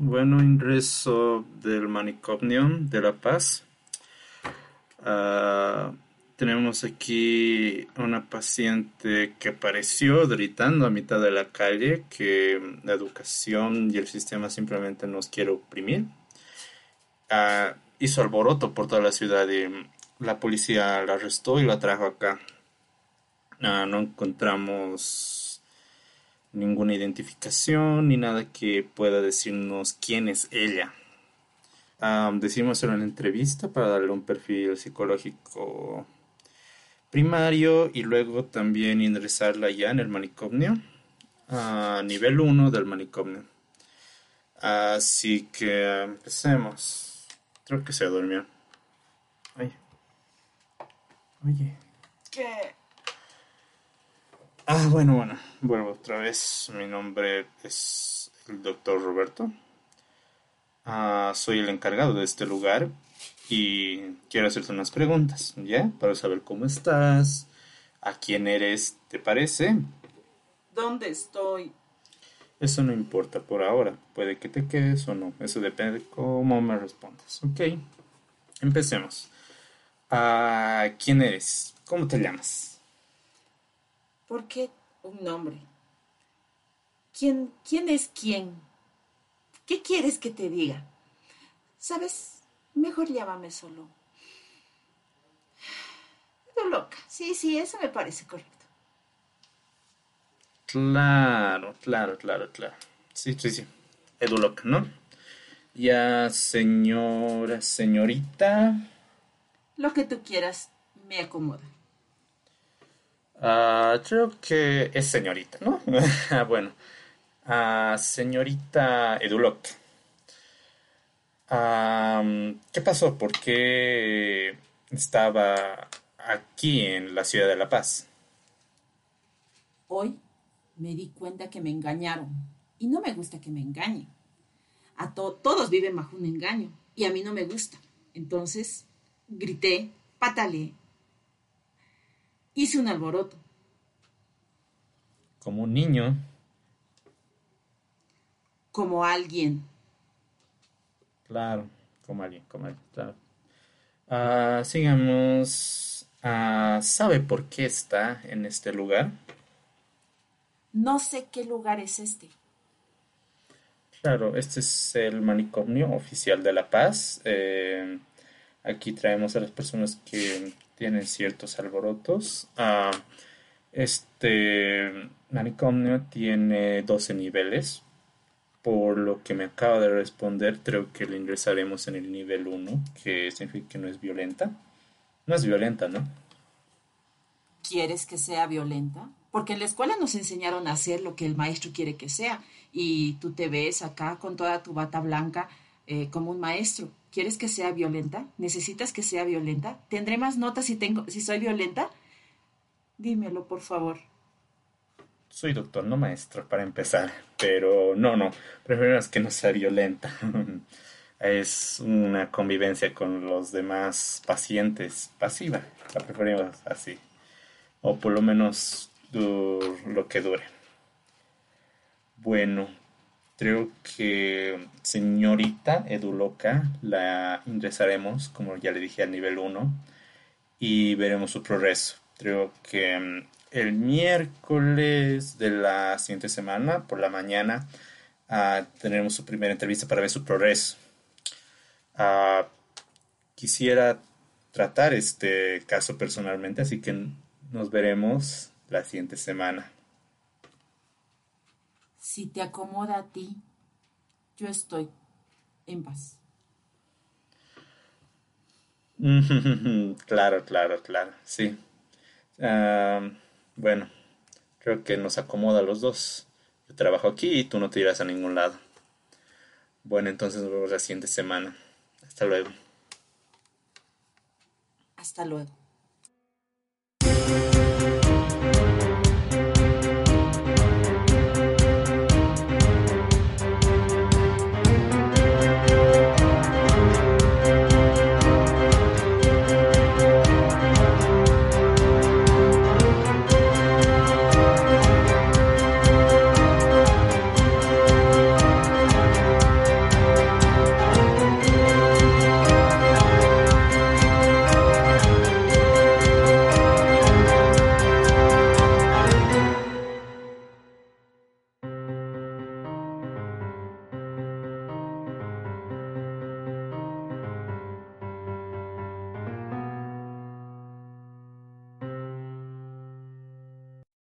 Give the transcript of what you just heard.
Bueno, ingreso del manicomio de La Paz. Ah, tenemos aquí una paciente que apareció gritando a mitad de la calle que la educación y el sistema simplemente nos quiere oprimir. Ah, hizo alboroto por toda la ciudad y la policía la arrestó y la trajo acá. Ah, no encontramos ninguna identificación ni nada que pueda decirnos quién es ella. decimos en una entrevista para darle un perfil psicológico primario y luego también ingresarla ya en el manicomio a nivel 1 del manicomio. Así que empecemos. Creo que se durmió. Oye. Oye. ¿Qué? Ah, bueno, bueno. Bueno, otra vez, mi nombre es el doctor Roberto. Ah, soy el encargado de este lugar y quiero hacerte unas preguntas, ¿ya? Para saber cómo estás, a quién eres, ¿te parece? ¿Dónde estoy? Eso no importa por ahora. Puede que te quedes o no. Eso depende de cómo me respondas. Ok. Empecemos. ¿A quién eres? ¿Cómo te llamas? ¿Por qué un nombre? ¿Quién, quién es quién? ¿Qué quieres que te diga? ¿Sabes? Mejor llámame solo. Estoy loca. Sí, sí, eso me parece correcto. Claro, claro, claro, claro. Sí, sí, sí. Edu loca, ¿no? Ya, señora, señorita. Lo que tú quieras me acomoda. Ah, creo que es señorita, ¿no? Ah, bueno, uh, señorita Eduloc. ¿Qué pasó? ¿Por qué estaba aquí en la ciudad de La Paz? Hoy me di cuenta que me engañaron y no me gusta que me engañen. A todos viven bajo un engaño y a mí no me gusta. Entonces grité, pataleé hice un alboroto. Como un niño. Como alguien. Claro, como alguien, como alguien, claro. Ah, sigamos. Ah, ¿Sabe por qué está en este lugar? No sé qué lugar es este. Claro, este es el manicomio oficial de La Paz. Eh, aquí traemos a las personas que tienen ciertos alborotos. Ah, este manicomio tiene 12 niveles. Por lo que me acaba de responder, creo que le ingresaremos en el nivel 1, que significa que no es violenta. No es violenta, ¿no? ¿Quieres que sea violenta? Porque en la escuela nos enseñaron a hacer lo que el maestro quiere que sea. Y tú te ves acá con toda tu bata blanca eh, como un maestro. ¿Quieres que sea violenta? ¿Necesitas que sea violenta? ¿Tendré más notas si, tengo, si soy violenta? Dímelo, por favor. Soy doctor, no maestro, para empezar. Pero no, no. Prefiero que no sea violenta. es una convivencia con los demás pacientes pasiva. La preferimos así. O por lo menos lo que dure. Bueno, Creo que señorita Eduloca la ingresaremos, como ya le dije, al nivel 1 y veremos su progreso. Creo que mm, el miércoles de la siguiente semana, por la mañana, uh, tendremos su primera entrevista para ver su progreso. Ah, quisiera tratar este caso personalmente, así que nos veremos la siguiente semana. Si te acomoda a ti, yo estoy en paz. claro, claro, claro, sí. bueno, creo que nos acomoda a los dos. Yo trabajo aquí y tú no te irás a ningún lado. Bueno, entonces nos vemos la siguiente semana. Hasta luego. Hasta luego.